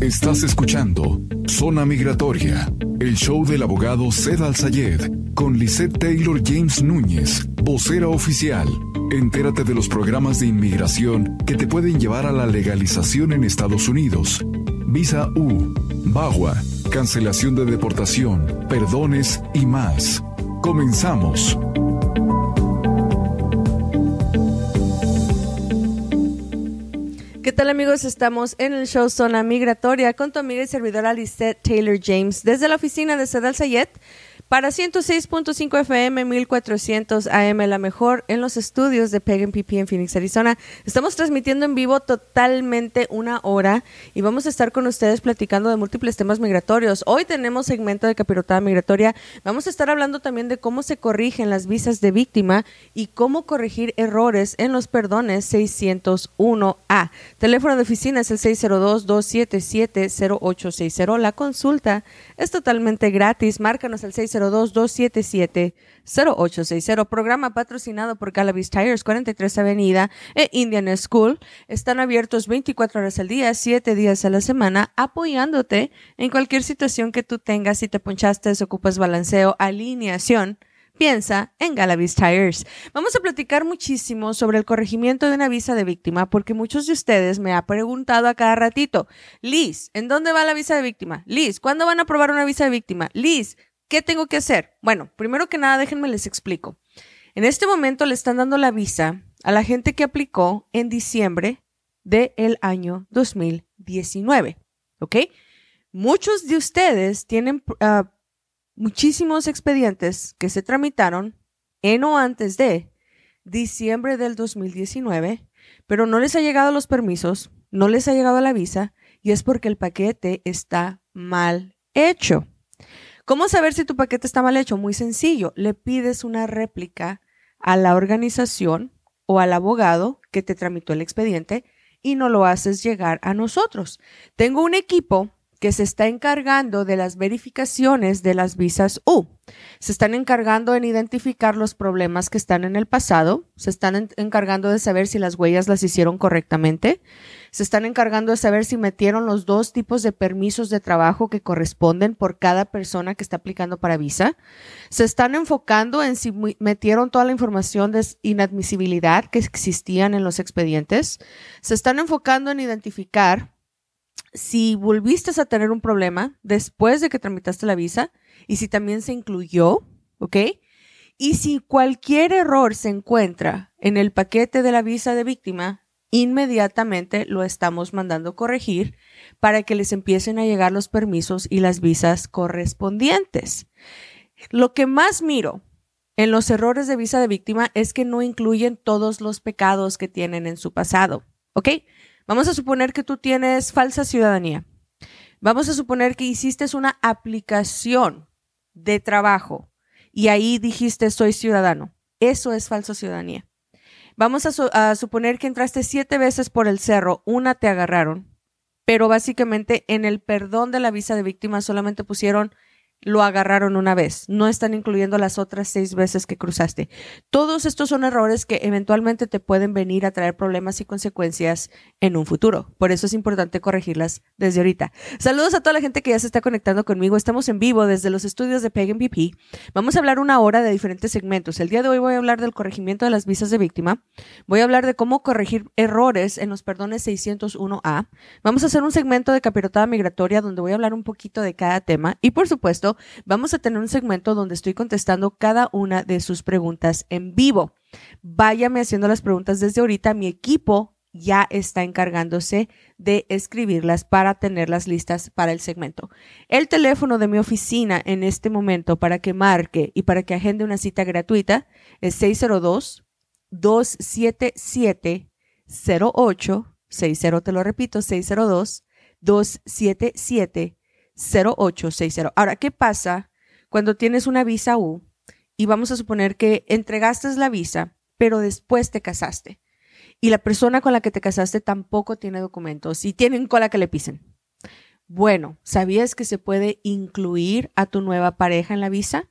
Estás escuchando Zona Migratoria, el show del abogado Zed Al-Sayed con Lisette Taylor James Núñez, vocera oficial. Entérate de los programas de inmigración que te pueden llevar a la legalización en Estados Unidos. Visa U, BAGUA, cancelación de deportación, perdones y más. Comenzamos. Tal amigos? Estamos en el show Zona Migratoria con tu amiga y servidora Lisette Taylor James desde la oficina de Sedal Sayet para 106.5 FM 1400 AM, la mejor en los estudios de Pagan PP en Phoenix, Arizona. Estamos transmitiendo en vivo totalmente una hora y vamos a estar con ustedes platicando de múltiples temas migratorios. Hoy tenemos segmento de capirotada migratoria. Vamos a estar hablando también de cómo se corrigen las visas de víctima y cómo corregir errores en los perdones 601A. Teléfono de oficina es el 602-277-0860. La consulta es totalmente gratis. Márcanos al 602 602-277-0860. Programa patrocinado por Calavis Tires, 43 Avenida e Indian School. Están abiertos 24 horas al día, 7 días a la semana, apoyándote en cualquier situación que tú tengas. Si te ponchaste, ocupas balanceo, alineación piensa en Galavis Tires. Vamos a platicar muchísimo sobre el corregimiento de una visa de víctima porque muchos de ustedes me han preguntado a cada ratito, Liz, ¿en dónde va la visa de víctima? Liz, ¿cuándo van a aprobar una visa de víctima? Liz, ¿Qué tengo que hacer? Bueno, primero que nada, déjenme les explico. En este momento le están dando la visa a la gente que aplicó en diciembre del año 2019. ¿Ok? Muchos de ustedes tienen uh, muchísimos expedientes que se tramitaron en o antes de diciembre del 2019, pero no les ha llegado los permisos, no les ha llegado la visa y es porque el paquete está mal hecho. ¿Cómo saber si tu paquete está mal hecho? Muy sencillo. Le pides una réplica a la organización o al abogado que te tramitó el expediente y no lo haces llegar a nosotros. Tengo un equipo que se está encargando de las verificaciones de las visas U. Se están encargando en identificar los problemas que están en el pasado, se están encargando de saber si las huellas las hicieron correctamente, se están encargando de saber si metieron los dos tipos de permisos de trabajo que corresponden por cada persona que está aplicando para visa, se están enfocando en si metieron toda la información de inadmisibilidad que existían en los expedientes, se están enfocando en identificar si volviste a tener un problema después de que tramitaste la visa y si también se incluyó, ¿ok? Y si cualquier error se encuentra en el paquete de la visa de víctima, inmediatamente lo estamos mandando corregir para que les empiecen a llegar los permisos y las visas correspondientes. Lo que más miro en los errores de visa de víctima es que no incluyen todos los pecados que tienen en su pasado, ¿ok? Vamos a suponer que tú tienes falsa ciudadanía. Vamos a suponer que hiciste una aplicación de trabajo y ahí dijiste soy ciudadano. Eso es falsa ciudadanía. Vamos a, suponer que entraste siete veces por el cerro, una te agarraron, pero básicamente en el perdón de la visa de víctima solamente pusieron lo agarraron una vez, no están incluyendo las otras seis veces que cruzaste. Todos estos son errores que eventualmente te pueden venir a traer problemas y consecuencias en un futuro. Por eso es importante corregirlas desde ahorita. Saludos a toda la gente que ya se está conectando conmigo. Estamos en vivo desde los estudios de Pagan PP. Vamos a hablar una hora de diferentes segmentos. El día de hoy voy a hablar del corregimiento de las visas de víctima. Voy a hablar de cómo corregir errores en los perdones 601A. Vamos a hacer un segmento de capirotada migratoria donde voy a hablar un poquito de cada tema. Y por supuesto, vamos a tener un segmento donde estoy contestando cada una de sus preguntas en vivo. Váyame haciendo las preguntas desde ahorita. Mi equipo ya está encargándose de escribirlas para tenerlas listas para el segmento. El teléfono de mi oficina en este momento para que marque y para que agende una cita gratuita es 602 277 0860, te lo repito, 602 277 0860. Ahora, ¿qué pasa cuando tienes una visa U y vamos a suponer que entregaste la visa, pero después te casaste? Y la persona con la que te casaste tampoco tiene documentos y tienen cola que le pisen. Bueno, ¿sabías que se puede incluir a tu nueva pareja en la visa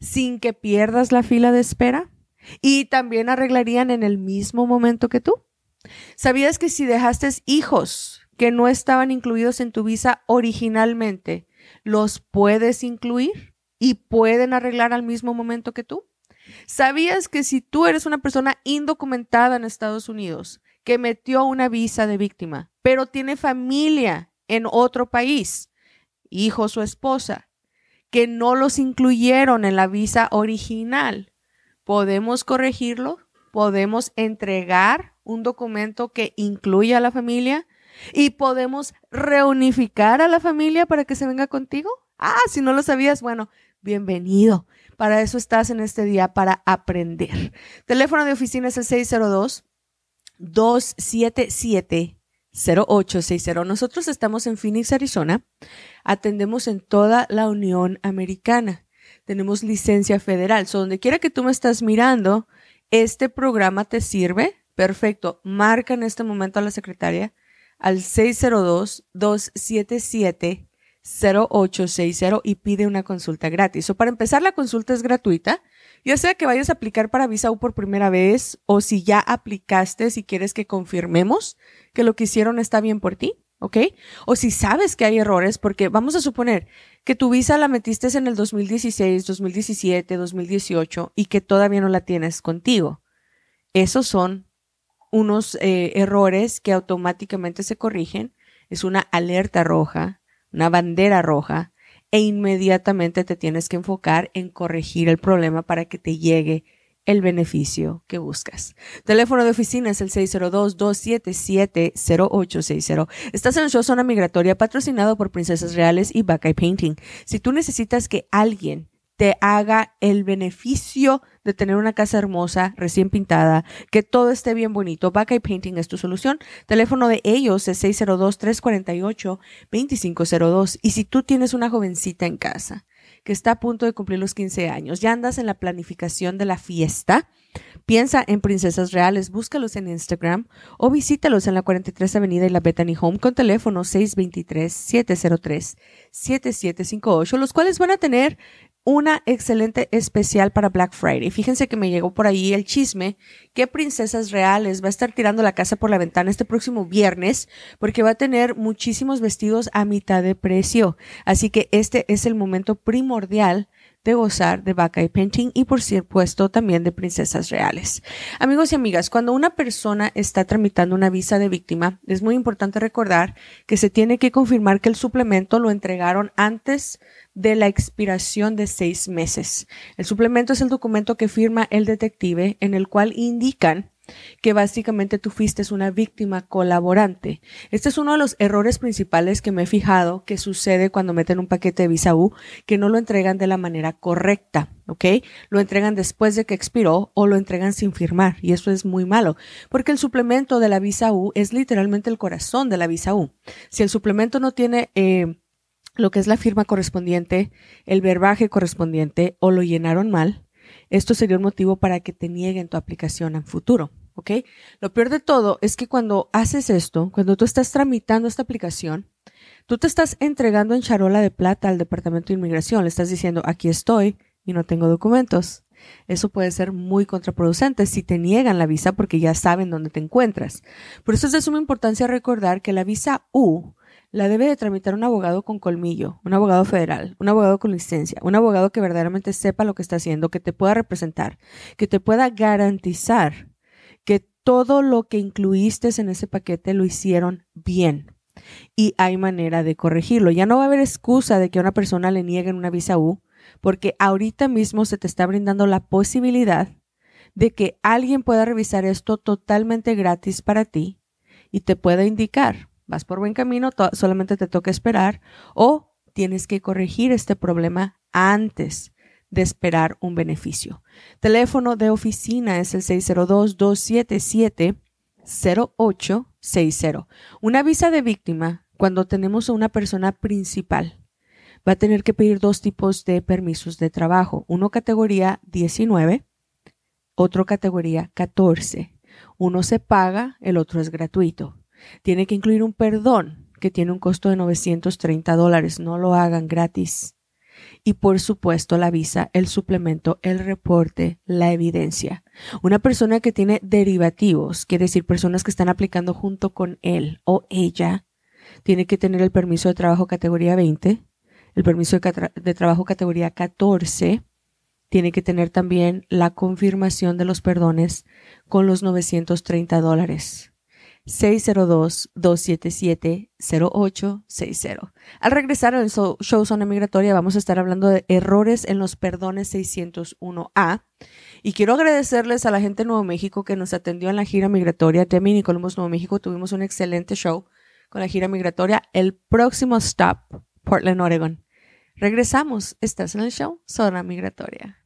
sin que pierdas la fila de espera? Y también arreglarían en el mismo momento que tú. ¿Sabías que si dejaste hijos que no estaban incluidos en tu visa originalmente, los puedes incluir y pueden arreglar al mismo momento que tú. ¿Sabías que si tú eres una persona indocumentada en Estados Unidos que metió una visa de víctima, pero tiene familia en otro país, hijos o esposa, que no los incluyeron en la visa original, podemos corregirlo? ¿Podemos entregar un documento que incluya a la familia? ¿Y podemos reunificar a la familia para que se venga contigo? Ah, si no lo sabías, bueno, bienvenido. Para eso estás en este día, para aprender. Teléfono de oficina es el 602 277 0860. Nosotros estamos en Phoenix, Arizona. Atendemos en toda la Unión Americana. Tenemos licencia federal. So, donde quiera que tú me estás mirando, este programa te sirve. Perfecto. Marca en este momento a la secretaria al 602-277 0860 y pide una consulta gratis. O para empezar, la consulta es gratuita, ya sea que vayas a aplicar para Visa U por primera vez o si ya aplicaste, si quieres que confirmemos que lo que hicieron está bien por ti, ¿ok? O si sabes que hay errores, porque vamos a suponer que tu visa la metiste en el 2016, 2017, 2018 y que todavía no la tienes contigo. Esos son unos eh, errores que automáticamente se corrigen. Es una alerta roja una bandera roja e inmediatamente te tienes que enfocar en corregir el problema para que te llegue el beneficio que buscas. Teléfono de oficina es el 602-277-0860. Estás en el show Zona Migratoria patrocinado por Princesas Reales y Buckeye Painting. Si tú necesitas que alguien te haga el beneficio de tener una casa hermosa, recién pintada, que todo esté bien bonito. Buckeye Painting es tu solución. Teléfono de ellos es 602-348-2502. Y si tú tienes una jovencita en casa que está a punto de cumplir los 15 años, ya andas en la planificación de la fiesta, Piensa en Princesas Reales, búscalos en Instagram o visítalos en la 43 Avenida y la Bethany Home con teléfono 623-703-7758, los cuales van a tener una excelente especial para Black Friday. Fíjense que me llegó por ahí el chisme que Princesas Reales va a estar tirando la casa por la ventana este próximo viernes porque va a tener muchísimos vestidos a mitad de precio. Así que este es el momento primordial de gozar de vaca y painting y por supuesto también de princesas reales. Amigos y amigas, cuando una persona está tramitando una visa de víctima, es muy importante recordar que se tiene que confirmar que el suplemento lo entregaron antes de la expiración de seis meses. El suplemento es el documento que firma el detective en el cual indican que básicamente tú fuiste una víctima colaborante. Este es uno de los errores principales que me he fijado que sucede cuando meten un paquete de visa U, que no lo entregan de la manera correcta, ¿ok? Lo entregan después de que expiró o lo entregan sin firmar y eso es muy malo, porque el suplemento de la visa U es literalmente el corazón de la visa U. Si el suplemento no tiene... Eh, lo que es la firma correspondiente, el verbaje correspondiente o lo llenaron mal, esto sería un motivo para que te nieguen tu aplicación en futuro. ¿Ok? Lo peor de todo es que cuando haces esto, cuando tú estás tramitando esta aplicación, tú te estás entregando en charola de plata al Departamento de Inmigración. Le estás diciendo, aquí estoy y no tengo documentos. Eso puede ser muy contraproducente si te niegan la visa porque ya saben dónde te encuentras. Por eso es de suma importancia recordar que la visa U la debe de tramitar un abogado con colmillo, un abogado federal, un abogado con licencia, un abogado que verdaderamente sepa lo que está haciendo, que te pueda representar, que te pueda garantizar todo lo que incluiste en ese paquete lo hicieron bien. Y hay manera de corregirlo. Ya no va a haber excusa de que a una persona le nieguen una visa U, porque ahorita mismo se te está brindando la posibilidad de que alguien pueda revisar esto totalmente gratis para ti y te pueda indicar vas por buen camino, solamente te toca esperar o tienes que corregir este problema antes de esperar un beneficio. Teléfono de oficina es el 602-277-0860. Una visa de víctima, cuando tenemos a una persona principal, va a tener que pedir dos tipos de permisos de trabajo. Uno categoría 19, otro categoría 14. Uno se paga, el otro es gratuito. Tiene que incluir un perdón que tiene un costo de 930 dólares. No lo hagan gratis. Y por supuesto la visa, el suplemento, el reporte, la evidencia. Una persona que tiene derivativos, quiere decir personas que están aplicando junto con él o ella, tiene que tener el permiso de trabajo categoría 20, el permiso de, trabajo categoría 14, tiene que tener también la confirmación de los perdones con los 930 dólares. 602-277-0860. Al regresar al show Zona Migratoria vamos a estar hablando de errores en los perdones 601A. Y quiero agradecerles a la gente de Nuevo México que nos atendió en la gira migratoria. Demi y Columbus, Nuevo México, tuvimos un excelente show con la gira migratoria. El próximo stop, Portland, Oregon. Regresamos. Estás en el show Zona Migratoria.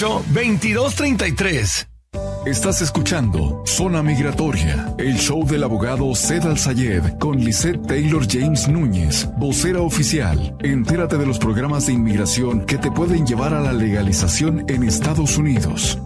278 2233. Estás escuchando Zona Migratoria, el show del abogado Zed Al Sayed con Lisette Taylor James Núñez, vocera oficial. Entérate de los programas de inmigración que te pueden llevar a la legalización en Estados Unidos.